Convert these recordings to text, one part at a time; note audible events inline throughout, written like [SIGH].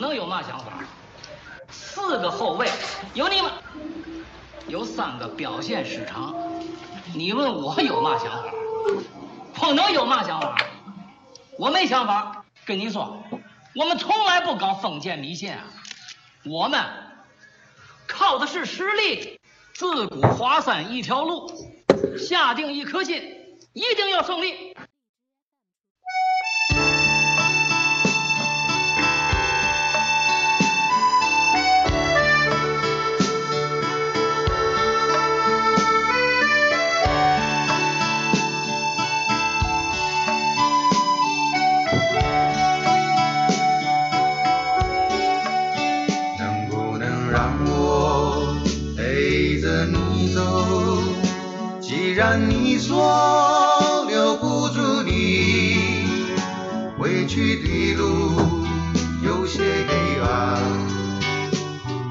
能有嘛想法？四个后卫有你吗，有三个表现失常。你问我有嘛想法？我能有嘛想法？我没想法。跟你说，我们从来不搞封建迷信啊，我们靠的是实力。自古华山一条路，下定一颗心，一定要胜利。既然你说留不住你，回去的路有些黑暗，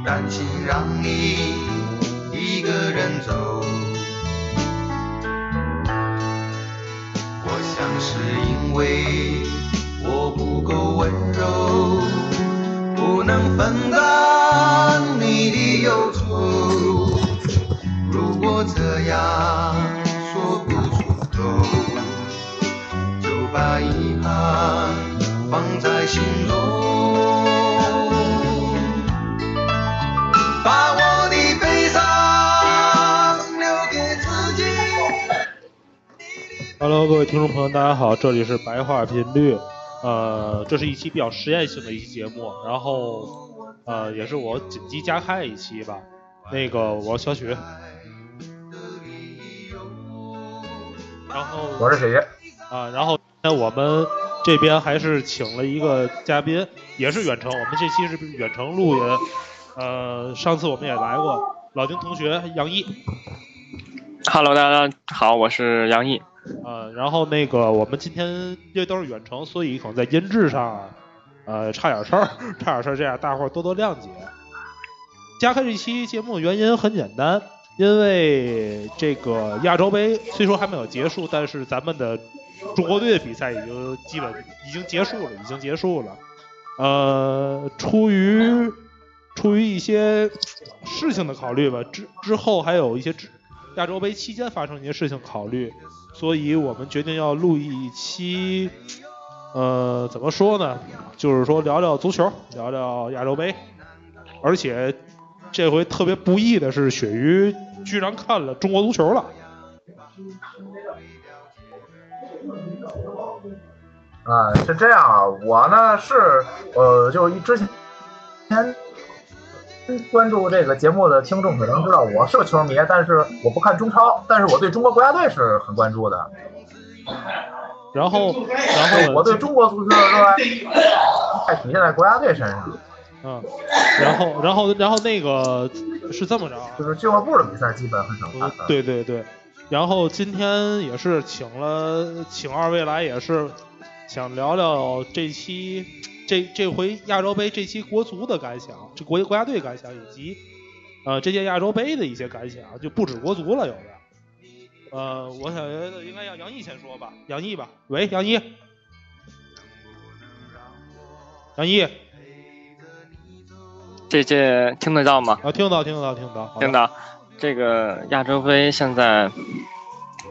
担心让你一个人走。我想是因为我不够温柔，不能分担你的忧愁。如果这样。心中，把我的悲伤留给自己。Hello，各位听众朋友，大家好，这里是白话频率，呃，这是一期比较实验性的一期节目，然后呃，也是我紧急加开一期吧。那个，我小许，然后我是谁啊，然后。那我们这边还是请了一个嘉宾，也是远程。我们这期是远程录音，呃，上次我们也来过，老丁同学杨毅。Hello，大家好，我是杨毅。呃，然后那个我们今天因为都是远程，所以可能在音质上，呃，差点事儿，[LAUGHS] 差点事儿，这样大伙儿多多谅解。加开这期节目的原因很简单，因为这个亚洲杯虽说还没有结束，但是咱们的。中国队的比赛已经基本已经结束了，已经结束了。呃，出于出于一些事情的考虑吧，之之后还有一些之亚洲杯期间发生一些事情考虑，所以我们决定要录一期，呃，怎么说呢？就是说聊聊足球，聊聊亚洲杯。而且这回特别不易的是，鳕鱼居然看了中国足球了。啊，是这样啊，我呢是呃，就之前关注这个节目的听众可能知道，我是个球迷，但是我不看中超，但是我对中国国家队是很关注的。然后，然后我对中国足球的热爱还体现在国家队身上。嗯，然后，然后，然后那个是这么着，就是俱乐部的比赛基本很少看。对对对，然后今天也是请了，请二位来也是。想聊聊这期这这回亚洲杯这期国足的感想，这国国家队感想，以及呃这届亚洲杯的一些感想，就不止国足了，有的。呃，我想觉得应该让杨毅先说吧，杨毅吧。喂，杨毅，杨毅，这届听得到吗？啊，听得到，听得到，听得到，听到。这个亚洲杯现在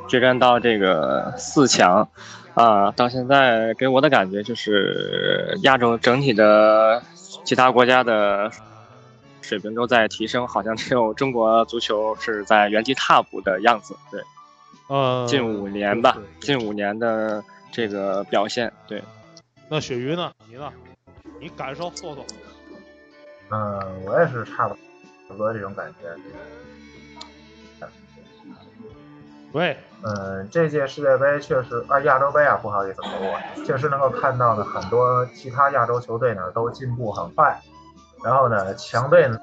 决战到这个四强。啊，到现在给我的感觉就是亚洲整体的其他国家的水平都在提升，好像只有中国足球是在原地踏步的样子。对，呃，近五年吧，近五年的这个表现。对，那鳕鱼呢？你呢？你感受说说。嗯，我也是差不多这种感觉。喂，嗯，这届世界杯确实啊，亚洲杯啊，不好意思，我确实能够看到呢，很多其他亚洲球队呢都进步很快，然后呢，强队呢，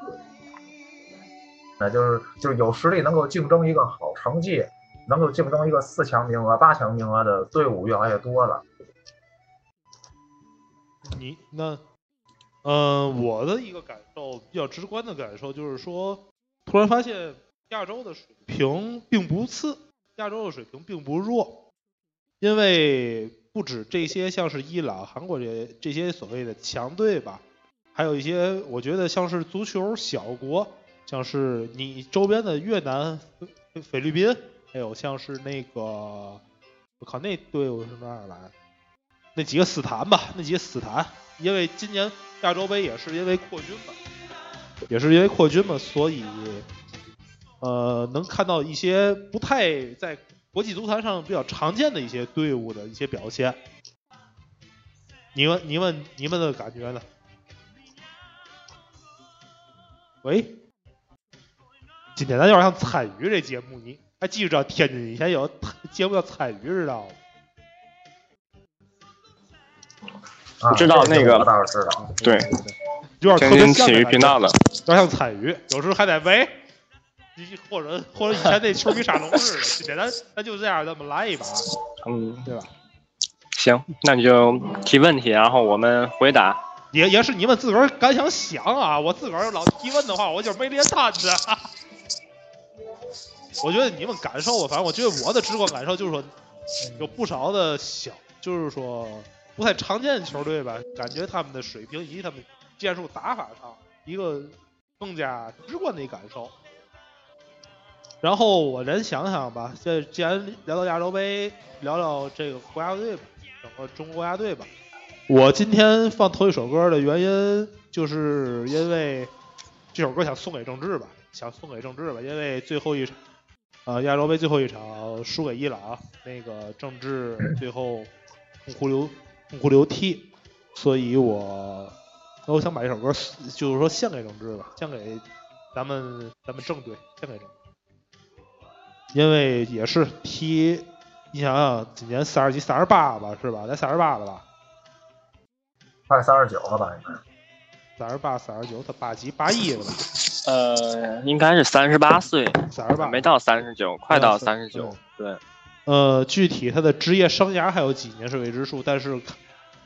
那就是就是有实力能够竞争一个好成绩，能够竞争一个四强名额、八强名额的队伍越来越多了。你那，嗯，我的一个感受比较直观的感受就是说，突然发现亚洲的水平并不次。亚洲的水平并不弱，因为不止这些，像是伊朗、韩国这这些所谓的强队吧，还有一些我觉得像是足球小国，像是你周边的越南、菲菲律宾，还有像是那个，我靠那队伍是哪儿来？那几个斯坦吧，那几个斯坦，因为今年亚洲杯也是因为扩军嘛，也是因为扩军嘛，所以呃能看到一些不太在国际足坛上比较常见的一些队伍的一些表现。你们、你们、你们的感觉呢？喂，今天咱有点像参与这节目，你还记着天津以前有节目叫参与，知道吗？啊知道那个这我倒是知道。对，有点特别体育频道的，有点像彩鱼，有时候还得喂，或者或者以前那球迷沙龙似的，[LAUGHS] 今天咱咱就这样，咱们来一把，嗯，对吧？行，那你就提问题，然后我们回答。也也是你们自个儿敢想想啊！我自个儿老提问的话，我就没连摊子。[LAUGHS] 我觉得你们感受吧，反正我觉得我的直观感受就是说，有不少的小，就是说不太常见的球队吧，感觉他们的水平以及他们战术打法上一个更加直观的一感受。然后我再想想吧，这既然聊到亚洲杯，聊聊这个国家队吧，整个中国国家队吧。我今天放头一首歌的原因，就是因为这首歌想送给郑智吧，想送给郑智吧，因为最后一场，呃，亚洲杯最后一场输给伊朗，那个郑智最后痛哭流痛哭流涕，所以我我想把这首歌就是说献给郑智吧，献给咱们咱们正队，献给郑，因为也是踢，你想想今年三十几、三十八吧，是吧？才三十八了吧？快三十九了吧？应该。三十八、三十九，他八几八一了吧？呃，应该是三十八岁，三十八没到三十九，快到三十九。对，呃，具体他的职业生涯还有几年是未知数，但是，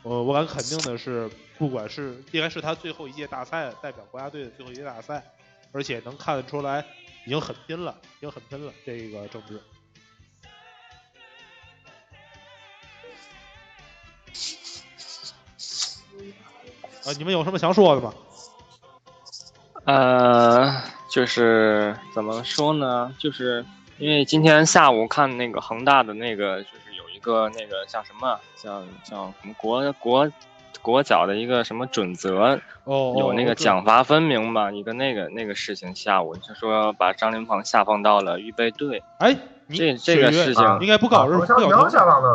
呃，我敢肯定的是，不管是应该是他最后一届大赛代表国家队的最后一届大赛，而且能看得出来已经很拼了，已经很拼了。这个郑智，啊，你们有什么想说的吗？呃，就是怎么说呢？就是因为今天下午看那个恒大的那个，就是有一个那个叫什么，叫叫什么国国国脚的一个什么准则，哦，有那个奖罚分明嘛，一个那个那个事情，下午就说把张琳芃下放到了预备队，哎，这这个事情应该不搞，是冯潇霆下放到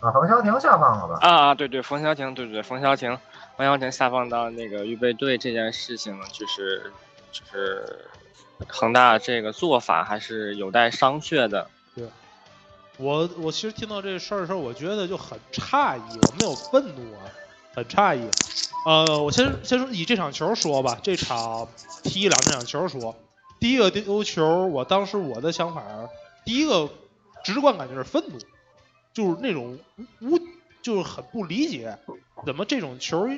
啊，冯潇霆下放了吧？啊，对对，冯潇霆，对对，冯潇霆，冯潇霆下放到那个预备队这件事情，就是就是恒大这个做法还是有待商榷的。对我我其实听到这事儿的时候，我觉得就很诧异，我没有愤怒啊，很诧异。呃，我先先说以这场球说吧，这场踢一两场球说，第一个丢球，我当时我的想法，第一个直观感觉是愤怒，就是那种无，就是很不理解，怎么这种球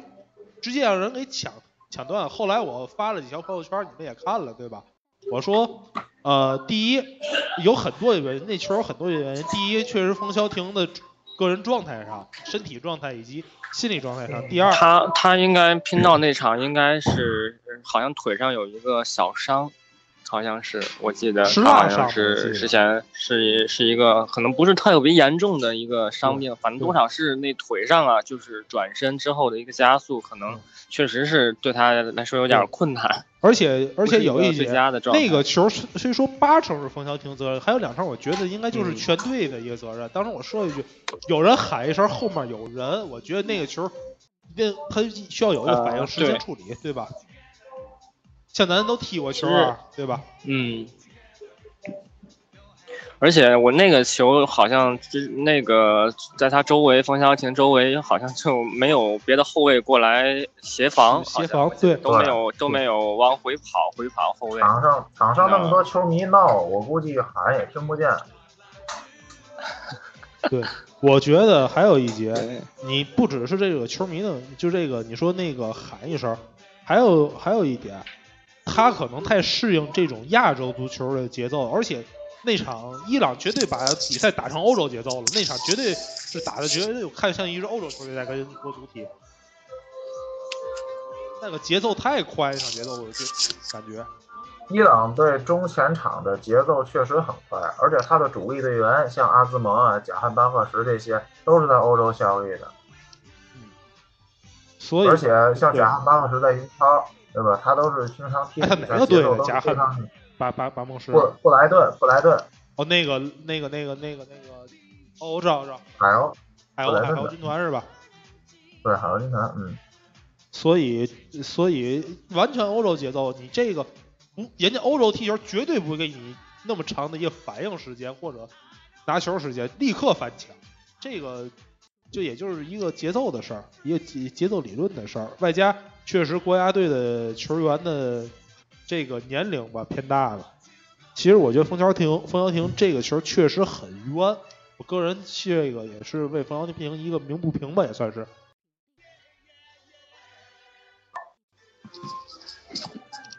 直接让人给抢抢断。后来我发了几条朋友圈，你们也看了对吧？我说，呃，第一有很多原因，那球有很多原因。第一，确实冯潇霆的个人状态上、身体状态以及心理状态上。第二，他他应该拼到那场应该是好像腿上有一个小伤，好像是我记得好像是之前是是一个可能不是特别严重的一个伤病，反正多少是那腿上啊，就是转身之后的一个加速，可能嗯确实是对他来说有点困难。而且而且有一个那个球虽虽说八成是冯潇霆责任，还有两成我觉得应该就是嗯全队的一个责任。当时我说一句，有人喊一声后面有人，我觉得那个球，那他需要有一个反应呃时间处理，对吧？像咱都踢过球啊，对吧？嗯，而且我那个球好像之那个在他周围，冯潇霆周围好像就没有别的后卫过来协防，协好像防对都没有都没有往回跑回跑后卫。场上场上那么多球迷闹，我估计喊也听不见。[LAUGHS] 对，我觉得还有一节，你不只是这个球迷的，就这个你说那个喊一声，还有还有一点，他可能太适应这种亚洲足球的节奏，而且那场伊朗绝对把比赛打成欧洲节奏了，那场绝对是打的绝对看像一支欧洲球队在跟国足踢。那个节奏太快，那场节奏我就感觉。伊朗队中前场的节奏确实很快，而且他的主力队员像阿兹蒙啊、贾汉巴赫什这些都是在欧洲效力的，嗯所以而且像贾汉巴赫什在英超，对吧？他都是经常踢哪个队节奏都是的贾汉非常巴巴巴蒙什布布莱顿布莱顿哦，那个那个那个那个那个哦，我知道我知道，海鸥海鸥海鸥军团是吧？对海鸥军团，嗯，所以所以完全欧洲节奏，你这个不，人家欧洲踢球绝对不会给你那么长的一个反应时间或者拿球时间，立刻翻墙，这个就也就是一个节奏的事儿，一个节节奏理论的事儿，外加确实国家队的球员的这个年龄吧偏大了。其实我觉得冯潇霆冯潇霆这个球确实很冤，我个人这个也是为冯潇霆一个鸣不平吧，也算是。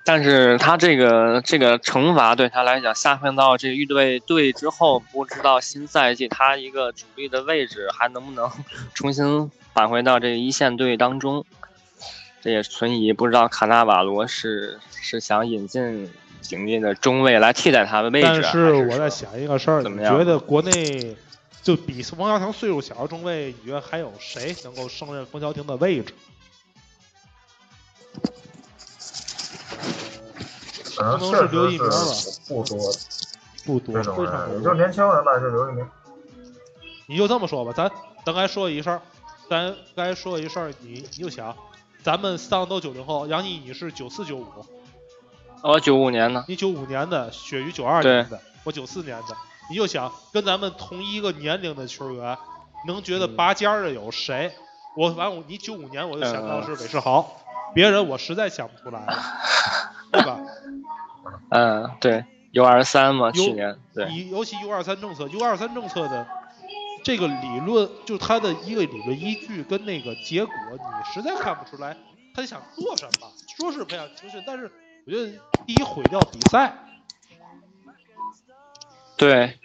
但是他这个这个惩罚对他来讲，下放到这个预备队之后，不知道新赛季他一个主力的位置还能不能 [LAUGHS] 重新返回到这个一线队当中。这也存疑，不知道卡纳瓦罗是是想引进警力的中卫来替代他的位置，但是我在想一个事儿，你怎么样觉得国内就比冯潇霆岁数小的中卫，你觉得还有谁能够胜任冯潇霆的位置？可能不能是确刘一鸣吧不多不多，非常不多也就年轻人吧，就刘一鸣。你就这么说吧，咱咱该说一事儿，咱该说一事儿，你你就想，咱们三个都九零后，杨毅你是九四九五，我九五年的，你九五年的，雪鱼九二年的，我九四年的，你就想跟咱们同一个年龄的球员，能觉得拔尖儿的有谁？我完我你九五年我就想到是韦世豪，别人我实在想不出来了，对吧？嗯，对，U 二三嘛，去年对，尤其 U 二三政策，U 二三政策的这个理论，就是它的一个理论依据跟那个结果，你实在看不出来他想做什么。说是培养青训，但是我觉得第一毁掉比赛，对，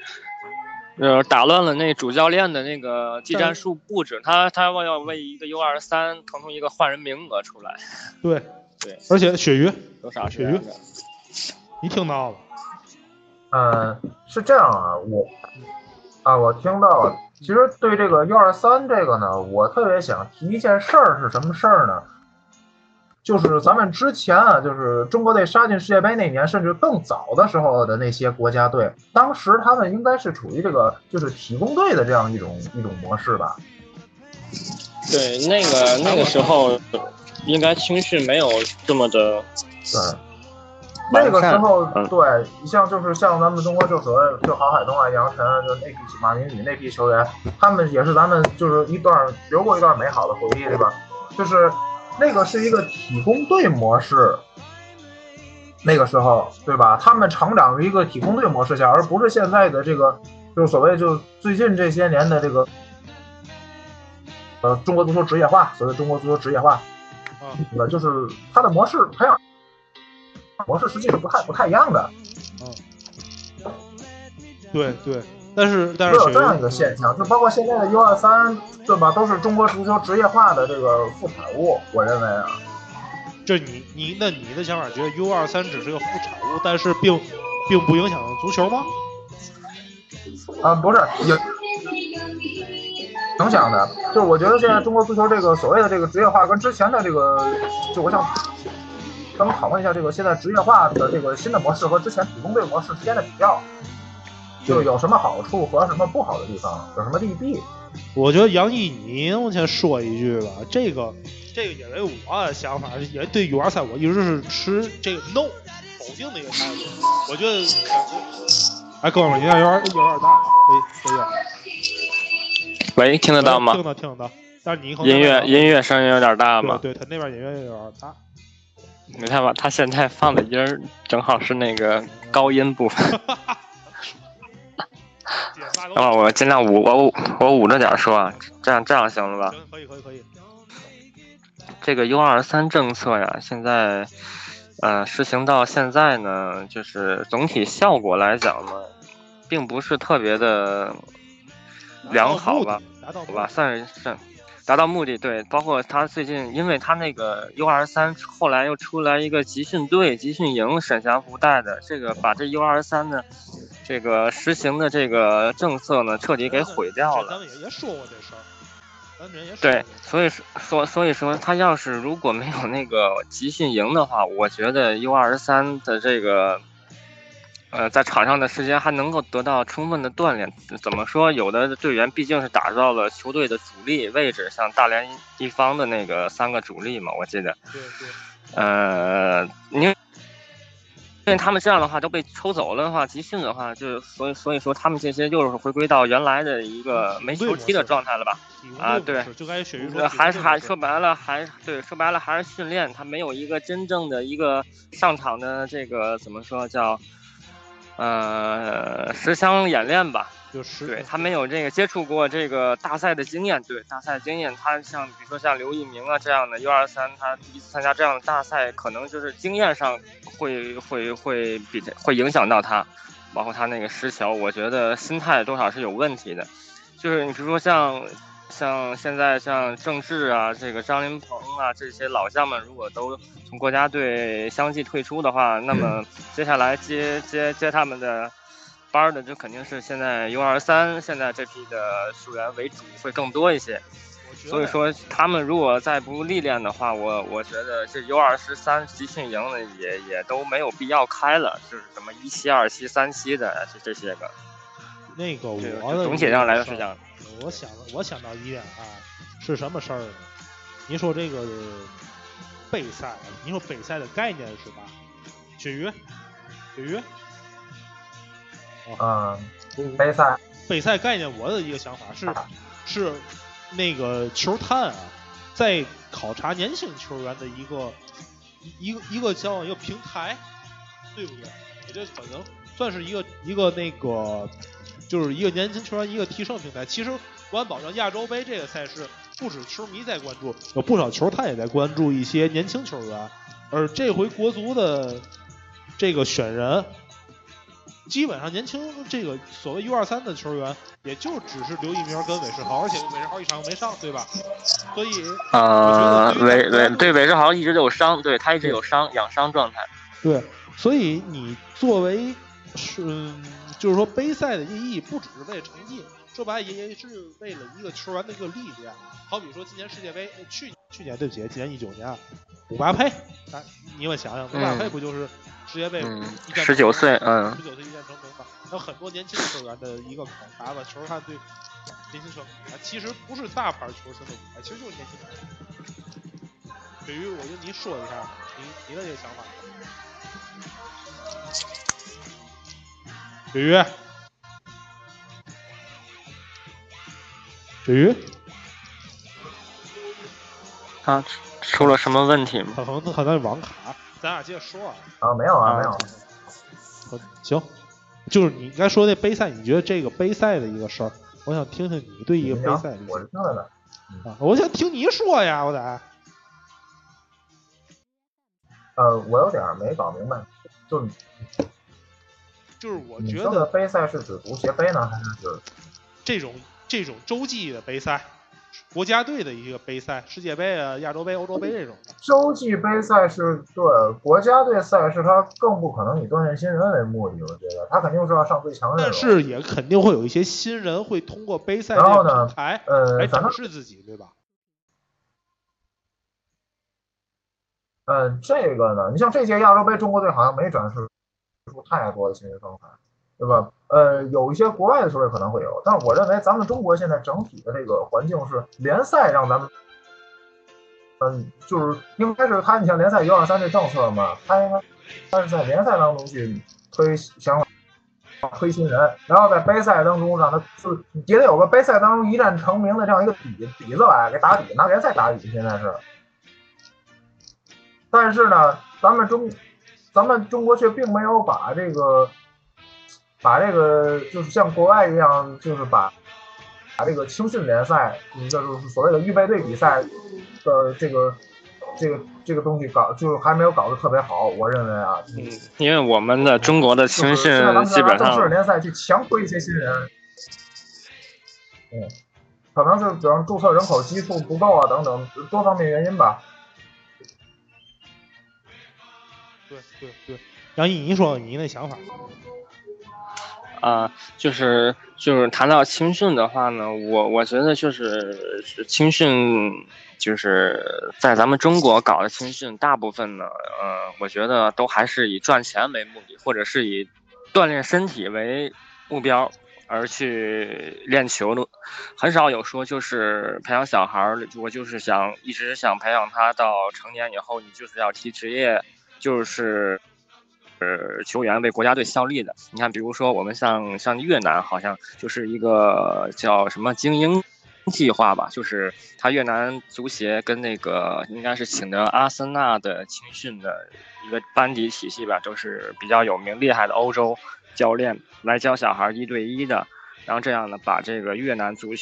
呃，打乱了那主教练的那个技战术布置，他他要为一个 U 二三腾出一个换人名额出来，对对，而且鳕鱼，有啥鳕鱼？你听到了？嗯，是这样啊，我啊，我听到了。其实对这个 U 二三这个呢，我特别想提一件事儿，是什么事儿呢？就是咱们之前啊，就是中国队杀进世界杯那年，甚至更早的时候的那些国家队，当时他们应该是处于这个就是体工队的这样一种一种模式吧。对，那个那个时候应该青训没有这么的，对，那个时候嗯，对你像就是像咱们中国就所谓就郝海东啊、杨晨啊，就那批马明宇那批球员，他们也是咱们就是一段留过一段美好的回忆，对吧？就是那个是一个体工队模式，那个时候对吧？他们成长于一个体工队模式下，而不是现在的这个就是所谓就最近这些年的这个呃中国足球职业化，所谓中国足球职业化，啊，对吧？就是他的模式培养模式实际是不太不太一样的，嗯对对，但是但是有这样一个现象，就包括现在的 U 二三，对吧？都是中国足球职业化的这个副产物，我认为啊，这你你那你的想法觉得 U 二三只是个副产物，但是并并不影响足球吗？啊，不是影影响的，就是我觉得现在中国足球这个所谓的这个职业化，跟之前的这个，就我想咱们讨论一下这个现在职业化的这个新的模式和之前普通队模式之间的比较，就是有什么好处和什么不好的地方，有什么利弊。我觉得杨毅，你我先说一句吧？这个这个，因为我的想法，也对 U 二三我一直是持这个 no 否定的一个态度。我觉得，哎，哥们儿，你那有点有点大，可以可以。喂，听得到吗听？得到听得到，但是你可能音乐音乐声音有点大吗？对对，他那边音乐有点大。你看吧，他现在放的音儿正好是那个高音部分。等会儿我尽量捂我捂我捂着点说啊，这样这样行了吧？行，可以可以可以。这个 U 二三政策呀，现在呃实行到现在呢，就是总体效果来讲呢，并不是特别的良好吧？好吧，算是算达到目的。对，包括他最近，因为他那个 U 二三后来又出来一个集训队、集训营，沈祥福带的，这个把这 U 二三的这个实行的这个政策呢，彻底给毁掉了。咱们也也说过这事儿，咱们也对，所以说，所所以说，他要是如果没有那个集训营的话，我觉得 U 二十三的这个，呃，在场上的时间还能够得到充分的锻炼。怎么说？有的队员毕竟是打造了球队的主力位置，像大连一方的那个三个主力嘛，我记得，对对，呃，您。因为他们这样的话都被抽走了的话，集训的话，就所以所以说他们这些又是回归到原来的一个没球踢的状态了吧？啊对就该说呃，还是还说白了，还对说白了还是训练，他没有一个真正的一个上场的这个怎么说叫，呃，实枪演练吧。就是对他没有这个接触过这个大赛的经验，对大赛经验，他像比如说像刘一鸣啊这样的 U 二三，他第一次参加这样的大赛，可能就是经验上会会会比会影响到他，包括他那个失球，我觉得心态多少是有问题的。就是你比如说像像现在像郑智啊，这个张琳芃啊这些老将们，如果都从国家队相继退出的话，那么接下来接接接他们的。班儿的就肯定是现在 U 二三现在这批的球员为主会更多一些，所以说他们如果再不历练的话，我我觉得这 U 二十三集训营呢也也都没有必要开了，就是什么一期、二期、三期的这这些个，那个这个我的总体上来说是这样。我想我想到一点啊，是什么事儿呢？你说这个备赛，你说备赛的概念是吧？鳕鱼，鳕鱼，嗯，杯赛备赛概念，我的一个想法是是那个球探啊，在考察年轻球员的一个一一个一个叫一个平台，对不对？我觉得可能算是一个一个那个，就是一个年轻球员一个提升平台。其实国安保障亚洲杯这个赛事，不止球迷在关注，有不少球探也在关注一些年轻球员。而这回国足的这个选人，基本上年轻这个所谓 U 二三的球员，也就只是刘一鸣跟韦世豪，而且韦世豪一场没上，对吧？所以呃，我觉得韦韦对韦世豪一直都有伤，对他一直有伤养伤状态。对，所以你作为是，嗯就是说杯赛的意义不只是为了成绩，说白了也也是为了一个球员的一个历练。好比说今年世界杯，呃去去年对不起，今年一九年啊，姆巴佩，啊，你们想想，姆巴佩嗯不就是世界杯嗯一战19岁嗯十九岁一战成名嘛？有很多年轻球员的一个考察吧，球探对年轻球其实不是大牌球星的舞台，其实就是年轻球员。对于我跟您说一下，您您的这个想法。雪鱼，鱼，他出了什么问题吗？他可能可能网卡，咱俩接着说啊。啊，没有啊，啊没有。好行，就是你刚才说那杯赛，你觉得这个杯赛的一个事儿，我想听听你对一个杯赛的我是听着呢。啊，我想听你说呀，我得。呃，我有点儿没搞明白，就是就是我觉得杯赛是指足协杯呢，还是指这种这种洲际的杯赛，国家队的一个杯赛，世界杯啊、亚洲杯、欧洲杯这种的，洲际杯赛是对国家队赛事，它更不可能以锻炼新人为目的，我觉得他肯定是要上最强阵容。但是也肯定会有一些新人会通过杯赛这个然后呢平台呃，来展反正示自己，对吧？嗯，这个呢，你像这届亚洲杯，中国队好像没展示出太多的新人风采，对吧？呃，有一些国外的球队可能会有，但是我认为咱们中国现在整体的这个环境是联赛让咱们，嗯，就是应该是他，你像联赛一二三这政策嘛，他应该他是在联赛当中去推想。推新人，然后在杯赛当中让他就是也得有个杯赛当中一战成名的这样一个底底子来给打底，拿联赛打底，现在是。但是呢，咱们中，咱们中国却并没有把这个，把这个就是像国外一样，就是把把这个青训联赛，嗯，就是所谓的预备队比赛的这个这个这个东西搞，就是还没有搞得特别好。我认为啊，嗯，因为我们的中国的青训基本上正式，联赛去强推一些新人，嗯，可能是比如注册人口基数不够啊等等多方面原因吧。对对对，杨毅，你说你那想法？啊，就是就是谈到青训的话呢，我我觉得就是青训，就是在咱们中国搞的青训，大部分呢，呃，我觉得都还是以赚钱为目的，或者是以锻炼身体为目标而去练球的，很少有说就是培养小孩儿，我就是想一直想培养他到成年以后，你就是要踢职业，就是。是，球员为国家队效力的，你看，比如说我们像像越南，好像就是一个叫什么精英计划吧，就是他越南足协跟那个应该是请的阿森纳的青训的一个班底体系吧，都是比较有名厉害的欧洲教练来教小孩一对一的，然后这样呢，把这个越南足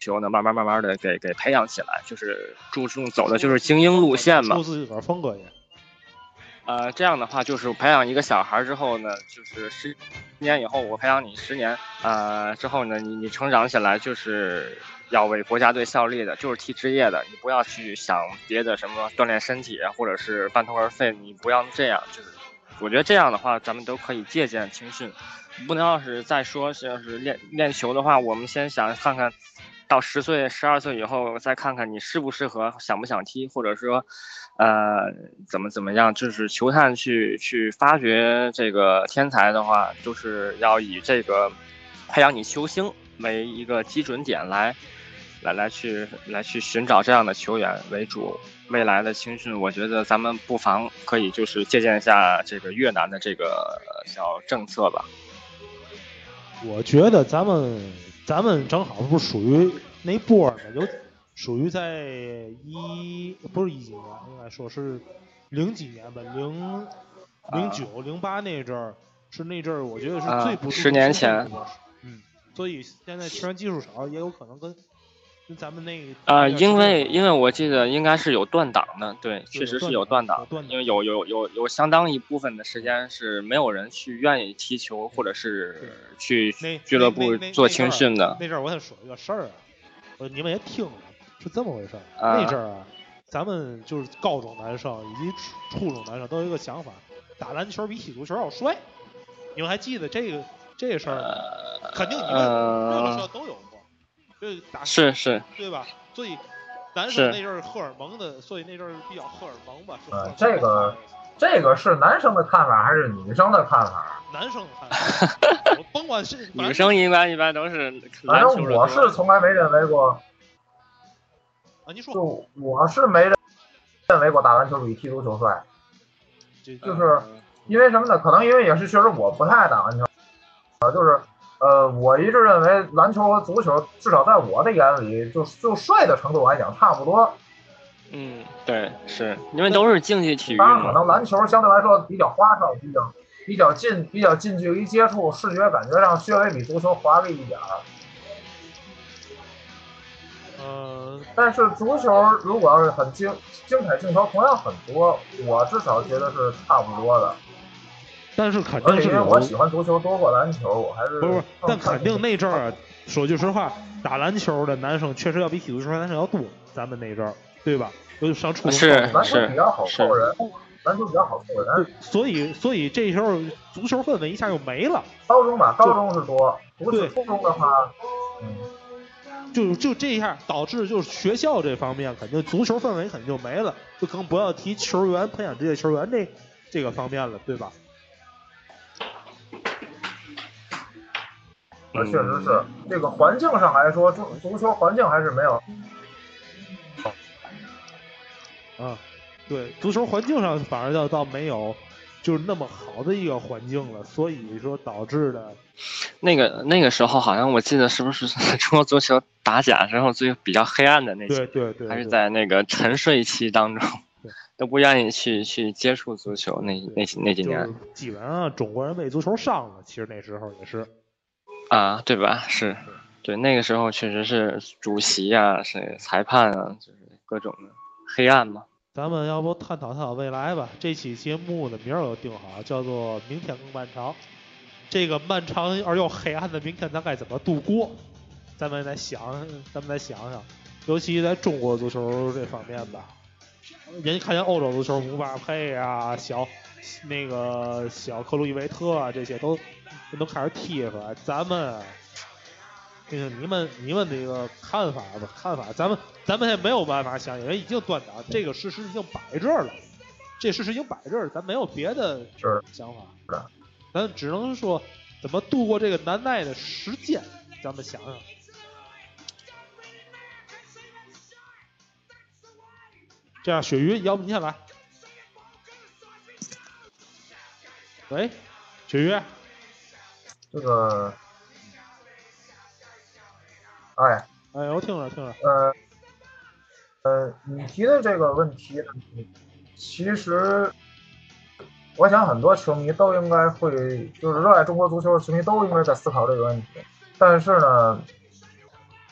球呢慢慢慢慢的给给培养起来，就是注重走的就是精英路线嘛，自己的风格也。呃，这样的话就是培养一个小孩之后呢，就是十年以后我培养你十年，呃，之后呢，你你成长起来就是要为国家队效力的，就是踢职业的，你不要去想别的什么锻炼身体或者是半途而废，你不要这样。就是我觉得这样的话，咱们都可以借鉴青训，不能要是再说是要是练练球的话，我们先想看看到十岁、十二岁以后再看看你适不适合，想不想踢，或者说。呃，怎么怎么样？就是球探去去发掘这个天才的话，就是要以这个培养你球星为一个基准点来，来来去来去寻找这样的球员为主。未来的青训，我觉得咱们不妨可以就是借鉴一下这个越南的这个小政策吧。我觉得咱们咱们正好不属于那波的，有。属于在一不是一几年，应该说是零几年吧，零零九零八那阵儿是那阵儿，我觉得是最不十年前，嗯，所以现在虽然技术少，也有可能跟跟咱们那啊，因为因为我记得应该是有断档的，对，确实是有断档，因为有有有有相当一部分的时间是没有人去愿意踢球，或者是去俱乐部做青训的。那阵儿我想说一个事儿啊，呃，你们也听了。是这么回事儿，那阵儿啊，咱们就是高中男生以及初中男生都有一个想法，打篮球比踢足球要帅。你们还记得这个这个事儿吗？肯定你们各个学校都有是是，对吧？所以男生那阵儿荷尔蒙的，所以那阵儿比较荷尔蒙吧。呃，这个这个是男生的看法还是女生的看法？男生的看法，[LAUGHS] 甭管是女生一般一般都是。反正我是从来没认为过。啊，你说，就我是没认认为过打篮球比踢足球帅，就是因为什么呢？可能因为也是确实我不太爱打篮球，啊，就是呃，我一直认为篮球和足球至少在我的眼里，就就帅的程度来讲差不多。嗯，对，是因为都是竞技体育当然，可能篮球相对来说比较花哨，比较比较近，比较近距离接触，视觉感觉上稍微比足球华丽一点儿。呃，但是足球如果要是很精精彩镜头同样很多，我至少觉得是差不多的。但是肯定是有我喜欢足球多过篮球，我还是不是？但肯定那阵儿，说句实话，打篮球的男生确实要比踢足球男生要多。咱们那阵儿，对吧？就上初中是篮球比较好凑人，篮球比较好凑人。所以，所以这时候足球氛围一下就没了。高中吧，高中是多，不过初中的话，嗯。就就这一下导致就是学校这方面肯定足球氛围肯定就没了，就更不要提球员培养职业球员这这个方面了，对吧？那确实是这个环境上来说，足足球环境还是没有。啊，对，足球环境上反而倒倒没有。就是那么好的一个环境了，所以说导致的，那个那个时候好像我记得是不是 [LAUGHS] 中国足球打假之后最比较黑暗的那对对对，还是在那个沉睡期当中，都不愿意去去接触足球那那那几年，基本上中国人为足球上了，其实那时候也是，啊，对吧？是，对，那个时候确实是主席啊，是裁判啊，就是各种的黑暗嘛。咱们要不探讨探讨未来吧？这期节目的名儿我定好，叫做《明天更漫长》。这个漫长而又黑暗的明天，咱该怎么度过？咱们再想，咱们再想想，尤其在中国足球这方面吧，人家看见欧洲足球，姆巴佩啊，小那个小克鲁伊维特啊，这些都都开始踢出来，咱们。听听你们你们那个看法吧，看法，咱们咱们也没有办法想，因为已经断档，这个事实已经摆这儿了，这事实已经摆这儿，咱没有别的想法，是咱只能说怎么度过这个难耐的时间，咱们想想。这样，鳕鱼，要不你先来？喂，九月，这个，哎，哎，我听着听着，呃，呃，你提的这个问题，其实我想很多球迷都应该会，就是热爱中国足球的球迷都应该在思考这个问题。但是呢，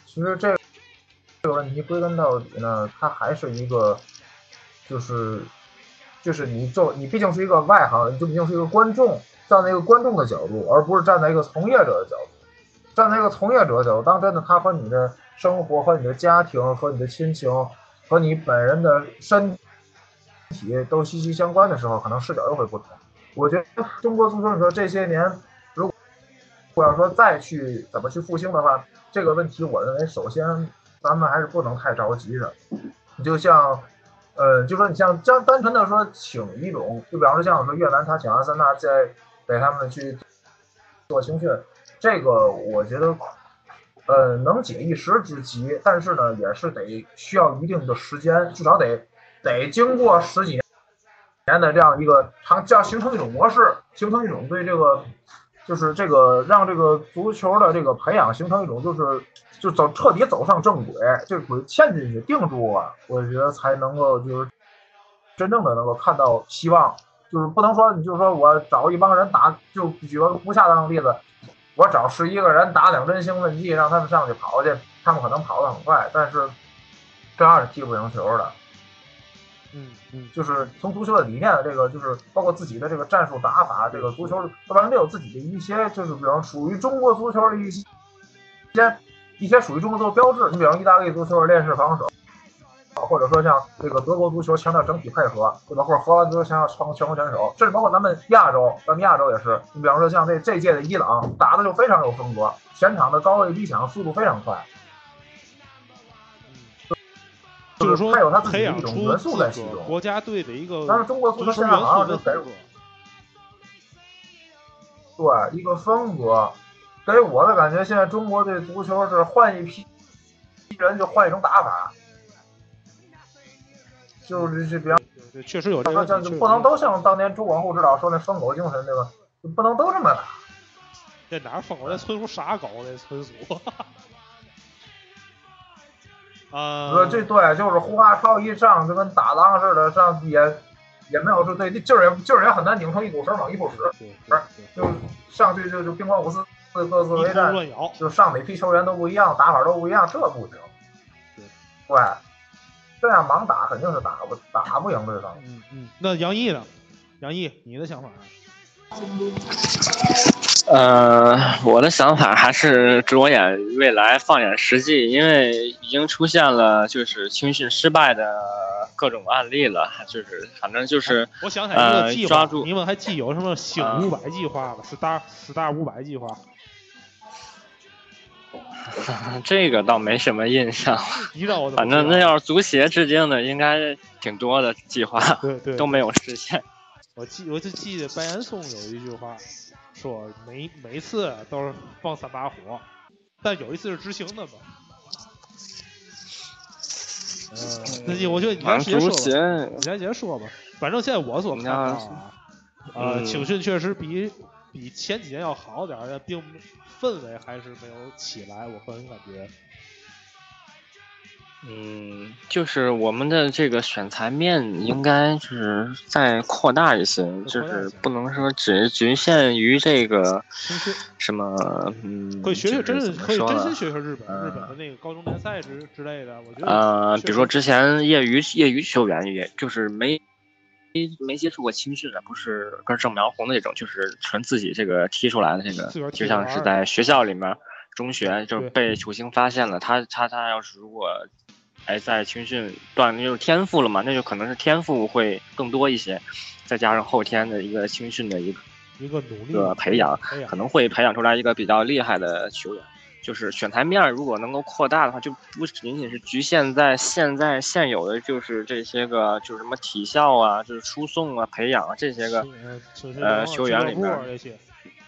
其实这这个问题归根到底呢，它还是一个，就是就是你做你毕竟是一个外行，你就毕竟是一个观众，站在一个观众的角度，而不是站在一个从业者的角度。站在一个从业者的角度，当真的他和你的生活、和你的家庭、和你的亲情、和你本人的身体都息息相关的时候，可能视角又会不同。我觉得中国足球，你说这些年，如果要说再去怎么去复兴的话，这个问题，我认为首先咱们还是不能太着急的。你就像，呃，就说你像单单纯的说请一种，就比方说像我说越南他请阿森纳在给他们去做青训，这个我觉得，呃，能解一时之急，但是呢，也是得需要一定的时间，至少得得经过十几年的这样一个长，这样形成一种模式，形成一种对这个，就是这个让这个足球的这个培养形成一种就是就走彻底走上正轨，这个轨嵌进去定住了，我觉得才能够就是真正的能够看到希望。就是不能说，你就说我找一帮人打，就举个不恰当的例子，我找十一个人打两针兴奋剂，让他们上去跑去，他们可能跑得很快，但是这样是踢不赢球的。嗯嗯，就是从足球的理念的这个，就是包括自己的这个战术打法，这个足球它完全有自己的一些，就是比方属于中国足球的一些一些一些属于中国足球标志。你比方意大利足球的链式防守，或者说像这个德国足球强调整体配合，对吧？或者荷兰足球强调全全国选手，甚至包括咱们亚洲，咱们亚洲也是。你比方说像这这届的伊朗打的就非常有风格，前场的高位逼抢速度非常快。就是说他有他自己培养的一种出元素在其中。国家队的一个但是中国足球现在好像元就给。对一个风格，给我的感觉，现在中国队足球是换一批人就换一种打法，就是这比方对，确实有这个不能都像当年朱广沪指导说那疯狗精神，对吧？不能都这么打。这哪儿疯狗？这纯属傻狗，这纯属。啊、呃，这对就是胡华超一上就跟打浪似的，上也也没有说对，劲儿也劲儿也很难拧成一股绳往一处使，对不是就上去就就兵荒五四，各自为战，就上每批球员都不一样，打法都不一样，这不行。对，对，这样盲打肯定是打不打不赢对方。嗯嗯。那杨毅呢？杨毅，你的想法？呃，我的想法还是着眼未来，放眼实际，因为已经出现了就是青训失败的各种案例了，就是反正就是我想起来一个呃计划，抓住你们还记有什么星啊五百计划吗？star star 五百计划，[LAUGHS] 这个倒没什么印象。反正那要是足协制定的，应该挺多的计划对对都没有实现。我记我就记得白岩松有一句话，说每每次都是放三把火，但有一次是执行的吧。嗯，那就我觉得你反先直接说吧，你先直接说吧。反正现在我所看到啊，呃，嗯青训确实比比前几年要好点儿，但并氛围还是没有起来，我个人感觉。嗯，就是我们的这个选材面应该是再扩大一些，就是不能说只局限于这个什么，嗯，可以学学，真就是是可以真心学学日本嗯日本的那个高中联赛之之类的，我觉得呃，比如说之前业余业余球员，也就是没没没接触过青训的，不是跟郑苗红的那种，就是纯自己这个踢出来的这个就像是在学校里面中学，就是被球星发现了，他他他要是如果，哎，在青训锻炼就是天赋了嘛，那就可能是天赋会更多一些，再加上后天的一个青训的一个一个努力的培养，可能会培养出来一个比较厉害的球员。就是选材面儿如果能够扩大的话，就不仅仅是局限在现在现有的就是这些个就是什么体校啊，就是输送啊、培养啊这些个呃球员里面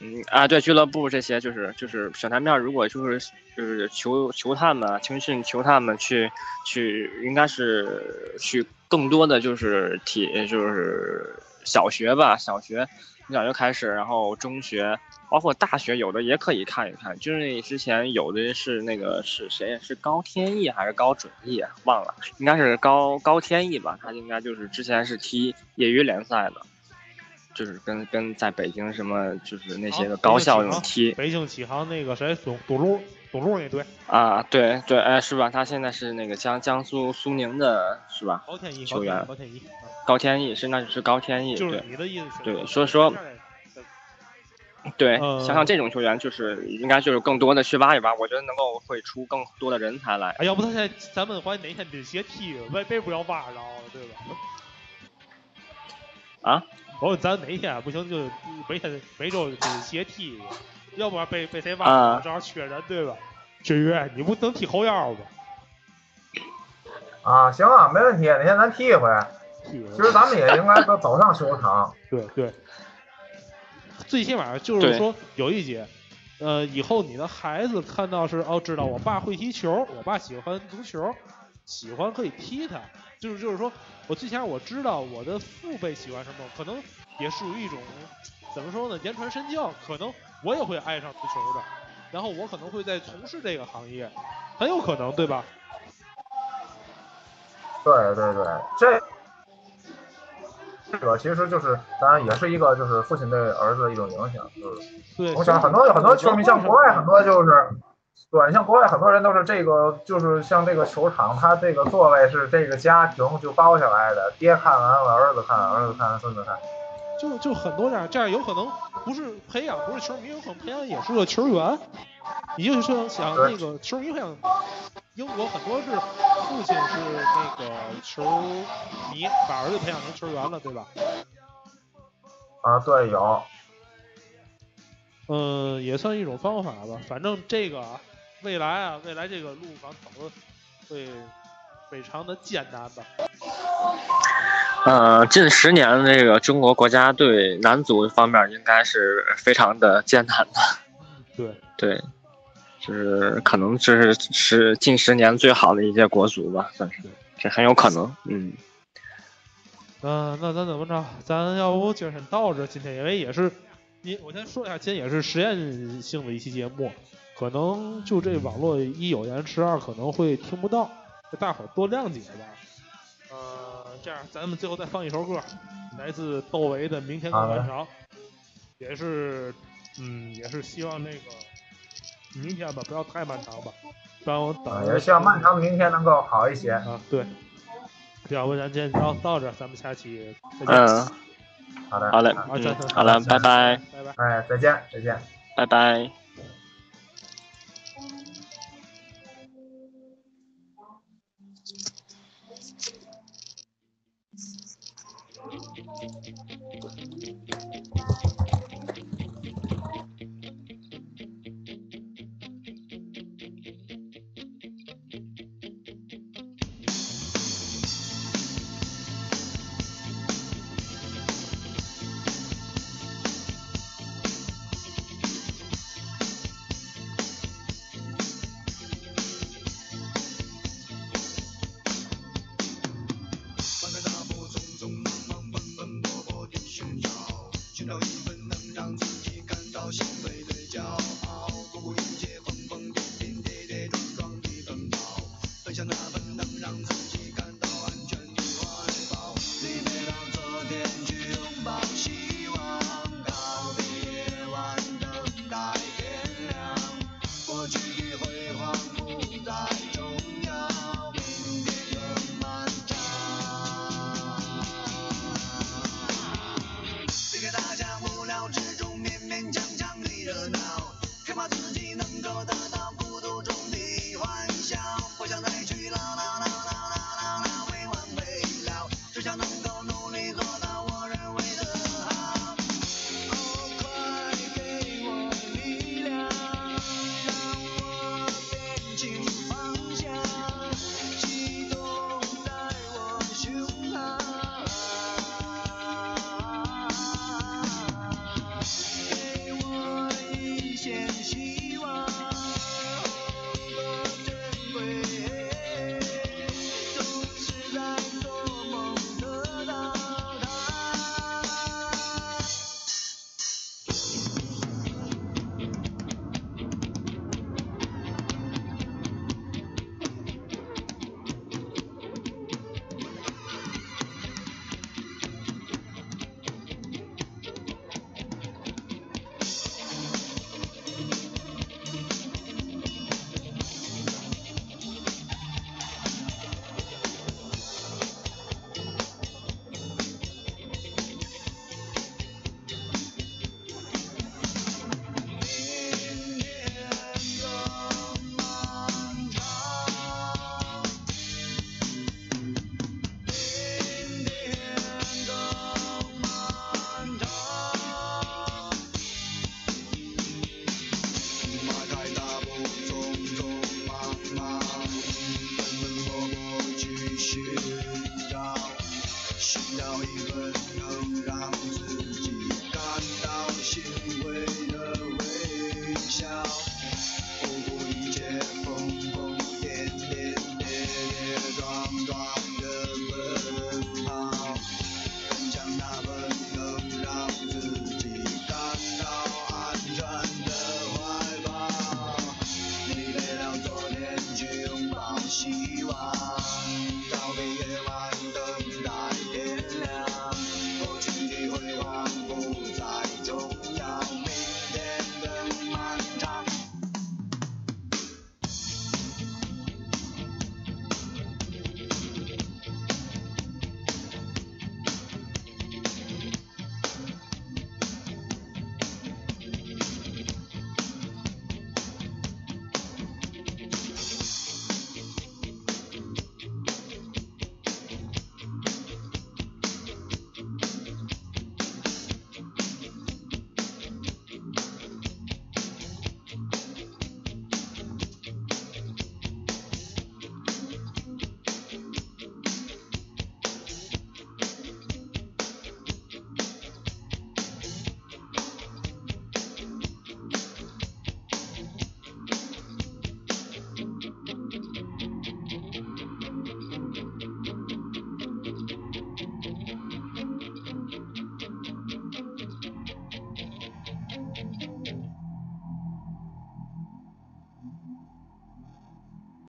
嗯啊，对俱乐部这些就是就是小台面，如果就是就是求求他们啊青训求他们去去，应该是去更多的就是体就是小学吧，小学从小学开始，然后中学，包括大学有的也可以看一看。就是之前有的是那个是谁？是高天意还是高准翼啊？忘了，应该是高高天意吧？他应该就是之前是踢业余联赛的。就是跟跟在北京什么就是那些个高校那种踢北京启航那个谁董董路董路那队，啊，对对，哎是吧？他现在是那个江江苏苏宁的是吧？高天一球员高天一，啊高天意是那就是高天意，就是对你的意思是，对所以说对，呃像像这种球员就是应该就是更多的去挖一挖，我觉得能够会出更多的人才来。哎，要不他现在咱们怀哪天得斜踢，为为不要挖着了，对吧？啊？我说咱哪天不行就每天每周得斜踢，要不然被被谁挖啊了，正好缺人，对吧？志宇，你不能踢后腰吗？啊，行啊，没问题，哪天咱踢一回。踢其实咱们也应该都走上球场。对对，最起码就是说有一节，呃，以后你的孩子看到是哦，知道我爸会踢球，我爸喜欢足球，喜欢可以踢他，就是就是说我最起码我知道我的父辈喜欢什么，可能也属于一种怎么说呢，言传身教，可能我也会爱上足球的，然后我可能会在从事这个行业，很有可能，对吧？对对对，这这个其实就是，当然也是一个就是父亲对儿子的一种影响，就是对，我想很多很多球迷，像国外很多就是，对，像国外很多人都是这个，就是像这个球场，他这个座位是这个家庭就包下来的，爹看完了，儿子看，儿子看，孙子看。就就很多这样，这样有可能不是培养，不是球迷，有可能培养也是个球员。你就是说想那个球迷培养，英国很多是父亲是那个球迷，把儿子培养成球员了，对吧？啊，对，有，嗯，也算一种方法吧。反正这个啊，未来啊，未来这个路上走的会非常的艰难吧。呃，近十年这个中国国家队男足方面应该是非常的艰难的。对，对，就是可能这是是近十年最好的一届国足吧，算是，这很有可能。嗯，嗯、那咱怎么着？咱要不今儿先到这，今天因为也是，你我先说一下，今天也是实验性的一期节目，可能就这网络一有延迟，二可能会听不到，大伙儿多谅解吧。呃，这样咱们最后再放一首歌，来自窦唯的《明天更漫长》，也是，嗯，也是希望那个明天吧，不要太漫长吧，让我等也希望漫长明天能够好一些。啊，对。要不咱今天到到这，咱们下期再见。嗯，好的，好嘞，再见，好了，拜拜，拜拜。哎，再见，再见。拜拜。